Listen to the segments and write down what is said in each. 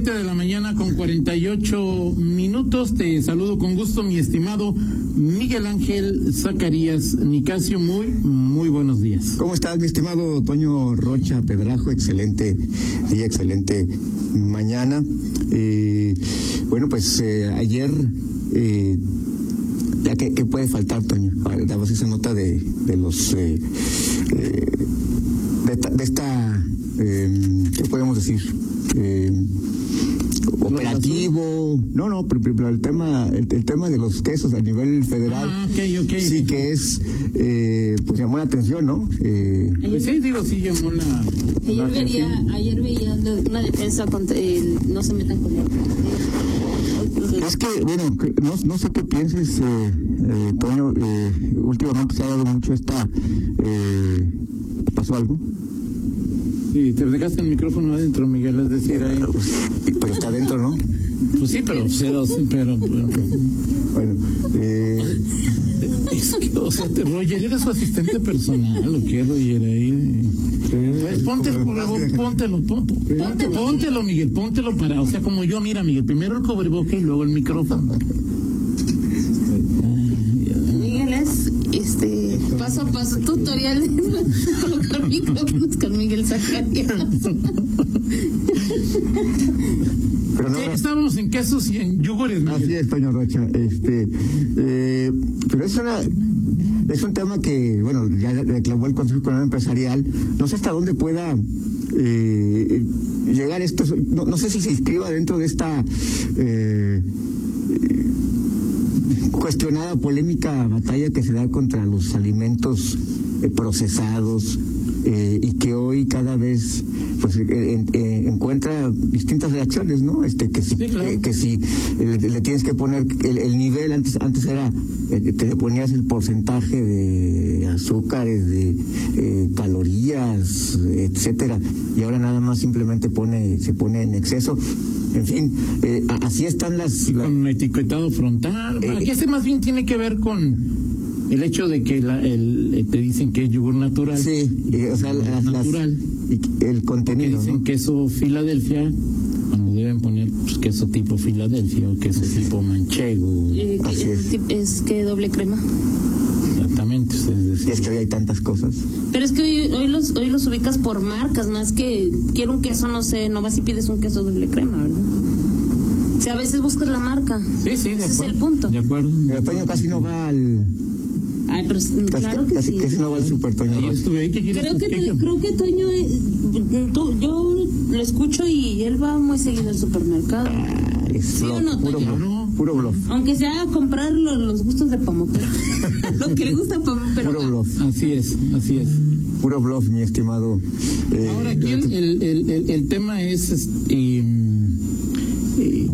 7 de la mañana con 48 minutos. Te saludo con gusto, mi estimado Miguel Ángel Zacarías Nicasio. Muy, muy buenos días. ¿Cómo estás, mi estimado Toño Rocha Pedrajo? Excelente día, excelente mañana. Eh, bueno, pues eh, ayer, eh, ya que, puede faltar, Toño, dabas esa nota de, de los. Eh, eh, de, esta, de esta ¿qué podemos decir? Operativo. No, no, pero, pero el tema el, el, tema de los quesos a nivel federal. Ah, okay, okay. Sí, que es, eh, pues llamó la atención, ¿no? Eh, pues sí, digo, sí llamó la. Ayer, veía, ayer veía una defensa contra el no se metan con él. Es que, bueno, no, no sé qué pienses, eh, eh, Toño. Eh, últimamente se ha dado mucho esta. Eh, ¿Pasó algo? Sí, te dejaste el micrófono adentro, Miguel, es decir, ahí. Pero está adentro, ¿no? Pues sí, pero, pero, pero, pero bueno, eh... es que, o sea, te, Roger, eres su asistente personal, ¿o qué, Roger? Ahí. Pues ponte, póntelo, póntelo, póntelo, Miguel, póntelo para, o sea, como yo, mira, Miguel, primero el cobreboca y luego el micrófono. Paso a paso, tutorial de colocar micrófonos con Miguel Zacarías. No, Eh, Estábamos en quesos y en yogures, Así Miguel. es, Toño Rocha. Este, eh, pero es una, es un tema que, bueno, ya reclamó el Consejo Económico Empresarial. No sé hasta dónde pueda eh, llegar esto. No, no, sé si se inscriba dentro de esta eh, cuestionada polémica batalla que se da contra los alimentos eh, procesados eh, y que hoy cada vez pues eh, encuentra distintas reacciones, ¿no? Este que si, Sí, claro. que si le, tienes que poner el, el nivel antes antes era te ponías el porcentaje de azúcares, de calorías, etcétera, y ahora nada más simplemente pone se pone en exceso. En fin, eh, así están las, Y la- con etiquetado frontal. Eh, Aquí este más bien tiene que ver con el hecho de que la, el, eh, te dicen que es yogur natural. Sí, eh, o sea, las, las- natural. y el contenido, dicen ¿no? queso Filadelfia, cuando deben poner pues, queso tipo Filadelfia o queso tipo manchego. Eh, Así es, que doble crema. Exactamente, es decir, es que hoy hay tantas cosas. Pero es que hoy, hoy los hoy los ubicas por marcas, más que quiero un queso, no sé, no vas y pides un queso doble crema, ¿verdad? O sea, a veces buscas la marca. Sí, sí, de Ese es el punto. De acuerdo. Pero Toño casi no va al. Ay, pero es- Casi, claro que casi, sí. casi no va al super Toño. Ahí estuve ahí. Creo que, ¿Qué- qué- creo que Toño, eh, tú- yo lo escucho y él va muy seguido al supermercado. Ah, es ¿Sí o bluff, no, puro Toño? bluff. Puro bluff. Aunque sea a comprar lo- los gustos de Pamuco. lo que le gusta a Pamuco, pero Puro bluff. Así es, así es. Puro bluff, mi estimado. eh, Ahora aquí el, el, el, el- el tema es, este, eh,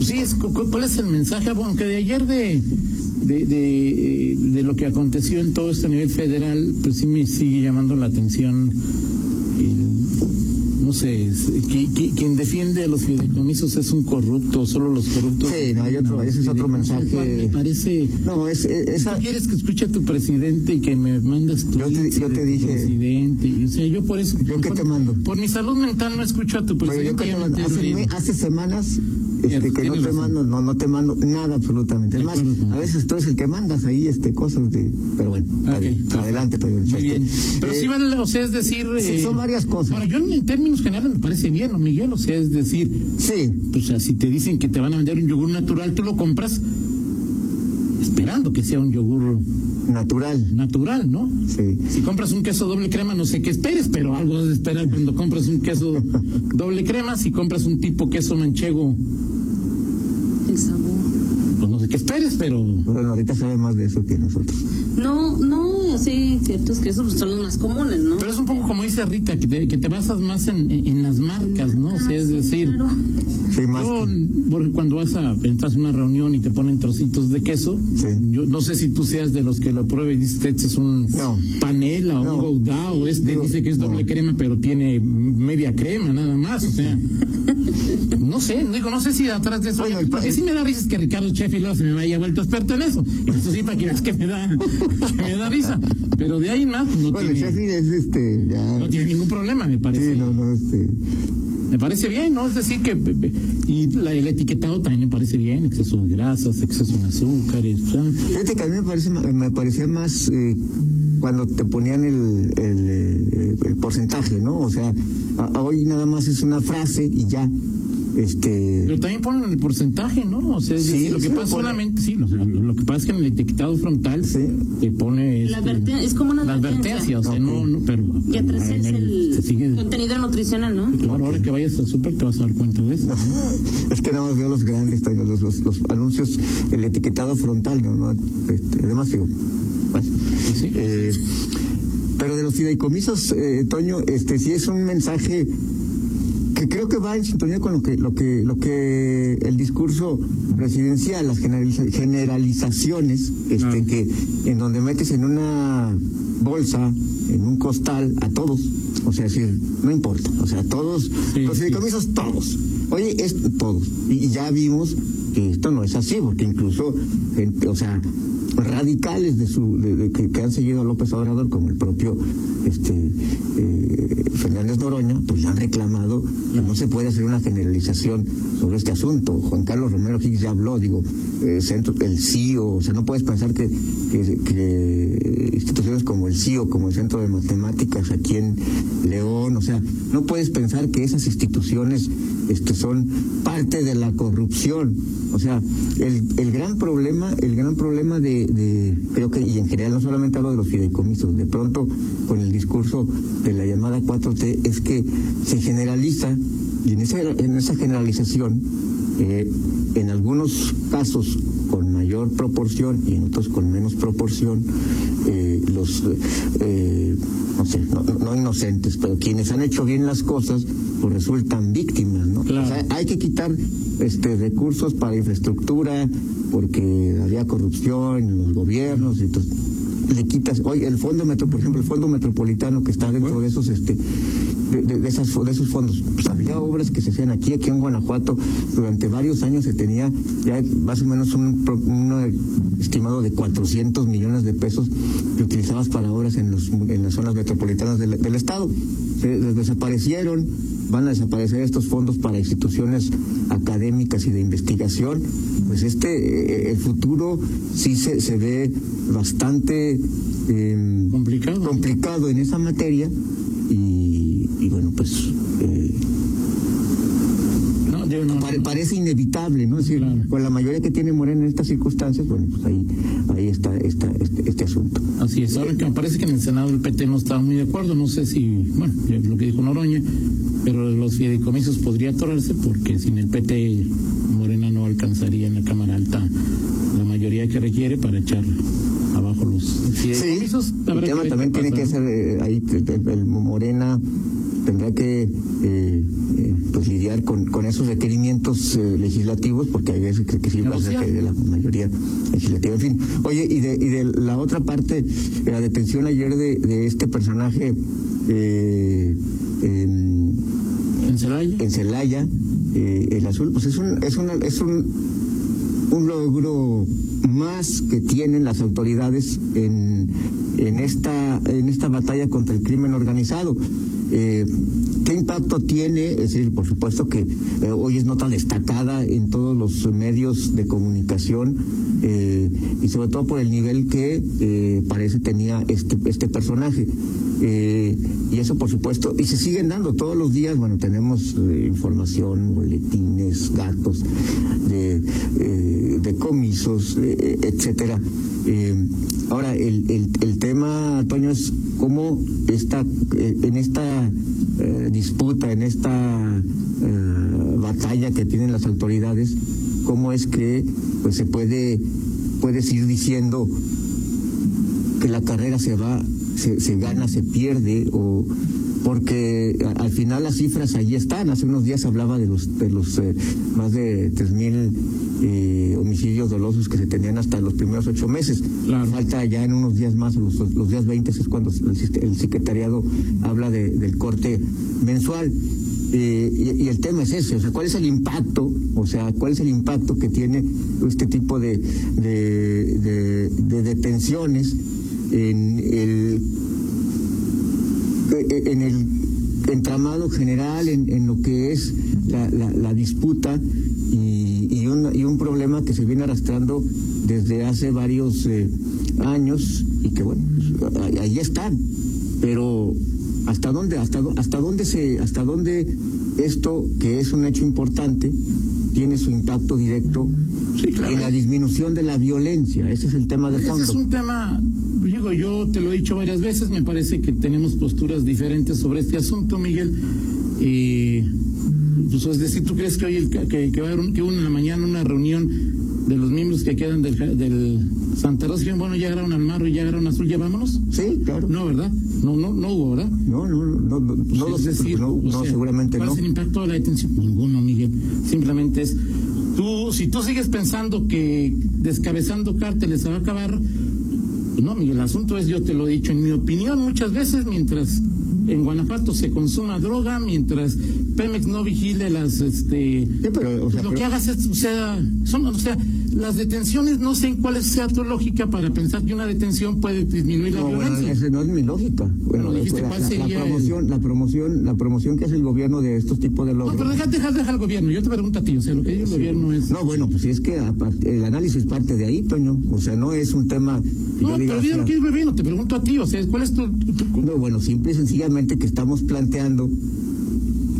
sí, es, cu- cu- ¿cuál es el mensaje? Bueno, que de ayer de, de, de, eh, de lo que aconteció en todo este nivel federal, pues sí me sigue llamando la atención, el- no sé, es- qui- qui- quien defiende a los fideicomisos es un corrupto, solo los corruptos. Sí, no, hay otro- ese es otro mensaje. Me parece... No, es, es- esa. ¿Tú quieres que escuche a tu presidente y que me mandas tu Yo te- yo te dije- presidente? O sea, yo por eso... ¿Yo qué por, te mando? Por mi salud mental no escucho a tu Pero presidente. yo que te mando- hace, hace semanas este, Cierto, que no te razón. mando, no, no te mando nada absolutamente. Es más, a veces tú eres el que mandas ahí este cosas de. Pero bueno, adelante. Muy bien. Pero Eh, sí vale, o sea, es decir... sí, eh, son varias cosas. Bueno, yo en términos generales me parece bien, ¿no, Miguel? O sea, es decir, Sí, o sea, si te dicen que te van a vender un yogur natural, tú lo compras esperando que sea un yogur natural. natural, ¿no? Sí. Si compras un queso doble crema, no sé qué esperes, pero algo has de esperar cuando compras un queso doble crema. Si compras un tipo queso manchego, sabor. pues no sé qué esperes, pero Bueno, ahorita sabe más de eso que nosotros. No, no, sí, ciertos quesos pues, son los más comunes, ¿no? pero es un poco como dice Rita, que te, que te basas más en, en- las marcas, ¿no? O sea, es decir, Claro. Sí, más. yo, por- cuando vas a entras a una reunión y te ponen trocitos de queso, Sí. yo no sé si tú seas de los que lo pruebe y dices, este es un No. panela o No. un gouda o este Digo, dice que es doble no. crema, pero tiene media crema nada más, o sea, No sé, digo, no sé si atrás de eso. Pa- lo que sí me da risa es que Ricardo Sheffield se me haya vuelto experto en eso. Eso sí, para que veas que me da, que me da risa. Pero de ahí más, no, Bueno, tiene, Sheffield es este, ya. no tiene ningún problema, me parece. Sí, no, no, este. Me parece bien, ¿no? Es decir, que. Y la, el etiquetado también me parece bien: exceso de grasas, exceso de azúcares. Fíjate que a mí me, parece, me parecía más eh, cuando te ponían el, el, el porcentaje, ¿no? O sea, a- a hoy nada más es una frase y ya. Este. Pero también ponen el porcentaje, ¿no? O sea, Sí, decir, lo que pasa pone. solamente, sí, lo, lo- lo que pasa es que en el etiquetado frontal Sí. te pone. La este, adverten- es como una La advertencia. advertencia, o sea, no, no, pero. Y atrás es el contenido nutricional, ¿no? Claro, ahora que vayas al súper te vas a dar cuenta de eso. Es que nada más veo los grandes, los, los, los anuncios, el etiquetado frontal, ¿no? no este, además, digo, bueno, Sí, sí. eh, pero de los fideicomisos, eh, Toño, este sí es un mensaje que creo que va en sintonía con lo que lo que lo que el discurso presidencial, las generaliza- generalizaciones, este que en donde metes en una bolsa, en un costal a todos, o sea, decir, no importa, o sea, todos Sí, los sí. fideicomisos todos. Oye, es todos. Y, y ya vimos que esto no es así, porque incluso, gente, o sea, radicales de su de- que, han seguido a López Obrador, como el propio este eh, Fernández Noroña, pues le han reclamado que no se puede hacer una generalización sobre este asunto. Juan Carlos Romero Higgs ya habló, digo, eh, centro, el CIO, o sea, no puedes pensar que, que instituciones como el CIO, como el Centro de Matemáticas aquí en León, o sea, no puedes pensar que esas instituciones este, son parte de la corrupción. O sea, el, el gran problema, el gran problema de, de, creo que, y en general no solamente hablo de los fideicomisos, de pronto con el discurso de la llamada 4T, es que se generaliza, y en esa, en esa generalización, eh, en algunos casos con mayor proporción y en otros con menos proporción, eh, los, eh, no sé, no, no inocentes, pero quienes han hecho bien las cosas, pues resultan víctimas, ¿no? Claro. O sea, hay que quitar este recursos para infraestructura porque había corrupción en los gobiernos, entonces le quitas, hoy el fondo metro, por ejemplo, el fondo metropolitano que está dentro de esos este de, de- de esas, de esos fondos. Pues había obras que se hacían aquí, aquí en Guanajuato, durante varios años se tenía ya más o menos un, un estimado de 400 millones de pesos que utilizabas para obras en, los, en las zonas metropolitanas del, del Estado. Se des- desaparecieron, van a desaparecer estos fondos para instituciones académicas y de investigación. Pues este, eh, el futuro sí se, se ve bastante eh, Complicado. complicado en esa materia y, y bueno, pues eh, No, no, parece inevitable, ¿no? Es decir, Claro. con la mayoría que tiene Morena en estas circunstancias, bueno, pues ahí, ahí está, está este, este asunto. Así es, ahora que me parece que en el Senado el PT no está muy de acuerdo, no sé si, bueno, ya lo que dijo Noroña, pero los fideicomisos podría atorarse porque sin el PT Morena no alcanzaría en la Cámara Alta la mayoría que requiere para echar abajo los fideicomisos. el que tema también tiene que ser eh, ahí el, el Morena tendrá que eh, eh, pues lidiar con, con esos requerimientos eh, legislativos porque hay veces que, que sí va a ser Negociar. que de la mayoría legislativa en fin oye y de, y de la otra parte de la detención ayer de, de este personaje eh. En Celaya. en Celaya eh, el azul pues es un es una es un un logro más que tienen las autoridades en, en esta en esta batalla contra el crimen organizado. Eh, ¿Qué impacto tiene? Es decir, por supuesto que eh, hoy es nota destacada en todos los medios de comunicación eh, y sobre todo por el nivel que parece tenía este, este personaje. Eh, y eso por supuesto, y se siguen dando todos los días, bueno, tenemos eh, información, boletines, datos de, eh, de comisos, eh, etcétera. Ahora, el, el, el tema, Toño, es cómo está en esta disputa, en esta batalla que tienen las autoridades, cómo es que pues se puede puedes ir diciendo que la carrera se va, se, se gana, se pierde, o porque a- al final las cifras allí están. Hace unos días hablaba de los de los eh, más de tres mil eh, homicidios dolosos que se tenían hasta los primeros ocho meses. Claro. Falta ya en unos días más, los, los días 20 es cuando el, secretariado habla de- del corte mensual. Eh, y, y, el tema es ese, o sea, ¿cuál es el impacto? O sea, ¿cuál es el impacto que tiene este tipo de, de, de, de detenciones en el, en el entramado general, en, en lo que es la, la, la disputa y, y, un, y un problema que se viene arrastrando desde hace varios eh, años y que bueno, ahí están, pero hasta dónde hasta hasta dónde se hasta dónde esto que es un hecho importante tiene su impacto directo Sí, claro. en la disminución de la violencia ese es el tema de Ese fondo. es un tema, digo, yo te lo he dicho varias veces, me parece que tenemos posturas diferentes sobre este asunto, Miguel. Y, pues, es decir, ¿tú crees que hoy el, que, que va a haber un- que la mañana una reunión de los miembros que quedan del, del Santa Rosa? Bueno, ya agarraron al Marro y ya agarraron Azul, ya vámonos. sí claro No, ¿verdad? No, no, no hubo, ¿verdad? no no no no, no, lo es decir, no, no, sea, seguramente ¿cuál no es el impacto de la detención? Ninguno, Miguel. Simplemente es, tú, si tú sigues pensando que descabezando cárteles se va a acabar, pues no, el asunto es, yo te lo he dicho, en mi opinión, muchas veces mientras en Guanajuato se consuma droga, mientras Pemex no vigile las, este, Sí, pero, o sea, lo pero- que hagas es, o sea, son, o sea, las detenciones, no sé en cuál sea tu lógica para pensar que una detención puede disminuir la No, bueno, violencia. esa no es mi lógica. Bueno, Bueno, dijiste, la, ¿cuál la- la el- promoción, la promoción, la promoción que hace el gobierno de estos tipos de No, logros. pero deja, deja, deja al gobierno. Yo te pregunto a ti, o sea, lo que dice el gobierno es. No, bueno, pues es que el análisis parte de ahí, Toño. O sea, no es un tema. No, yo te diga, olvido o lo sea, que es gobierno, te pregunto a ti, o sea, ¿cuál es tu- No, bueno, simple y sencillamente que estamos planteando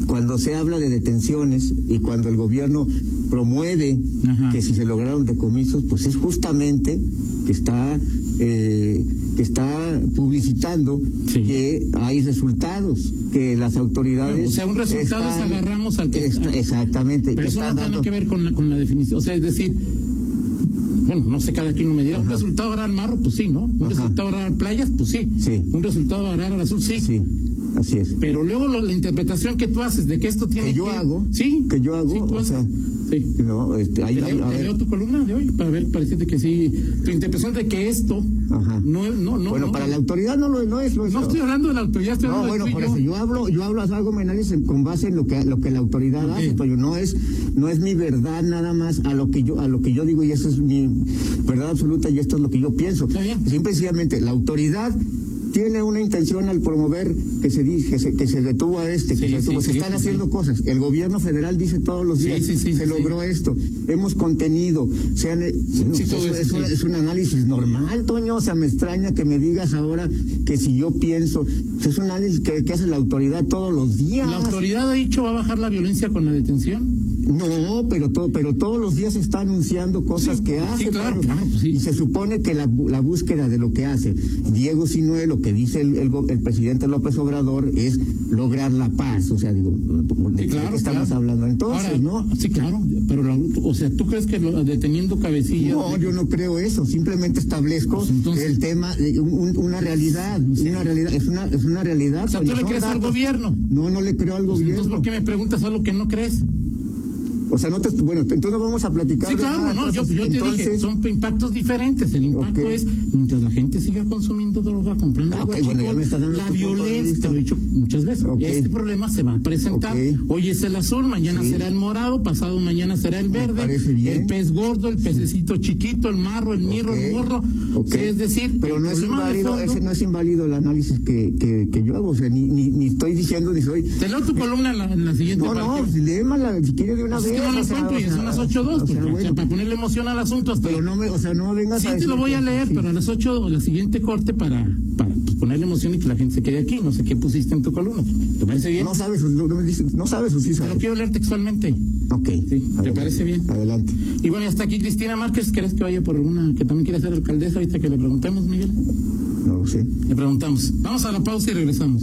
cuando se habla de detenciones y cuando el gobierno promueve Ajá. que si se lograron decomisos, pues es justamente que está eh, que está publicitando Sí. que hay resultados, que las autoridades O sea, un resultado es agarramos al que- Está- exactamente, Pero que eso no tiene dando- que ver con la, con la definición. O sea, es decir, bueno, no sé, cada quien me dirá, un resultado agarrar al marro, pues sí, ¿no? Un Ajá. resultado agarrar al playas, pues sí. Sí. Un resultado agarrar al azul, sí. Sí, así es. Pero luego lo- la interpretación que tú haces de que esto tiene Que yo hago, Sí. que yo hago, Sí, o sea, Sí. No, este, ahí, Te leo, a te leo tu columna de hoy para ver, pareciera que sí. Tu interpretación de que esto Ajá. no. No, no, bueno, no, para la autoridad no lo no es lo es. No estoy hablando de la autoridad, estoy No, hablando bueno, de tú por y eso yo. yo hablo, yo hablo, hago mi análisis con base en lo que lo que la autoridad Ok. hace, pero no es no es mi verdad nada más a lo que yo a lo que yo digo y eso es mi verdad absoluta y esto es lo que yo pienso. Está bien. Simple y sencillamente la autoridad tiene una intención al promover que se di- que se, que se detuvo a este, que se detuvo. sí, se sí, están haciendo cosas. El gobierno federal dice todos los días se logró esto. Hemos contenido, se han, eso es, un, sí. es un análisis normal, Toño. O sea, me extraña que me digas ahora que si yo pienso, es un análisis que, que hace la autoridad todos los días. La autoridad ha dicho va a bajar la violencia con la detención. No, pero todo, pero todos los días se está anunciando cosas Sí, que sí, hace. claro, Toño. claro, pues sí. Y se supone que la, la búsqueda de lo que hace Diego Sinue, lo que dice el, el, go- el presidente López Obrador, es lograr la paz. O sea, digo, ¿de Sí, qué claro, estamos claro. hablando entonces, Ahora, no? Sí, claro, pero la- o sea, ¿tú crees que lo- deteniendo cabecillas? No, yo no creo eso. Simplemente establezco Pues entonces- el tema, un- una realidad, una realidad, es una, es una realidad. O sea, ¿tú le crees al gobierno? No, no le creo al Pues gobierno. entonces, ¿por qué me preguntas algo que no crees? O sea, no te, bueno, entonces no vamos a platicar. Sí, claro, nada, no, yo, entonces, yo te dije, entonces- son impactos diferentes. El impacto es mientras la gente siga consumiendo droga, comprando Ah, bueno, la violencia, te lo he dicho muchas veces. Ok. Este problema se va a presentar. Hoy es el azul, mañana Sí. será el morado, pasado mañana será el verde, el pez gordo, el pececito chiquito, el marro, el mirro, el. Sí, es decir, pero no es inválido, fondo- ese no es inválido el análisis que, que, que yo hago, o sea, ni, ni, ni estoy diciendo ni soy. Te leo tu columna en la, en la siguiente No, no, parte. si léemala, si quieres de una vez. No son las 8.2, o sea, porque, o sea, bueno, para ponerle emoción al asunto hasta pero no me, o sea, no vengas Sí, a te lo voy a leer, pero a las 8 la siguiente corte para, para pues, ponerle emoción y que la gente se quede aquí. No sé qué pusiste en tu columna. ¿Te parece bien? No sabes, no, no no sabes o sí sabes. lo quiero leer textualmente. Ok. Sí, ¿te adelante, parece bien? Adelante. Y bueno, hasta aquí Cristina Márquez. ¿Querés que vaya por una que también quiere ser alcaldesa? Ahorita que le preguntemos, Miguel. No lo sé. Le preguntamos. Vamos a la pausa y regresamos.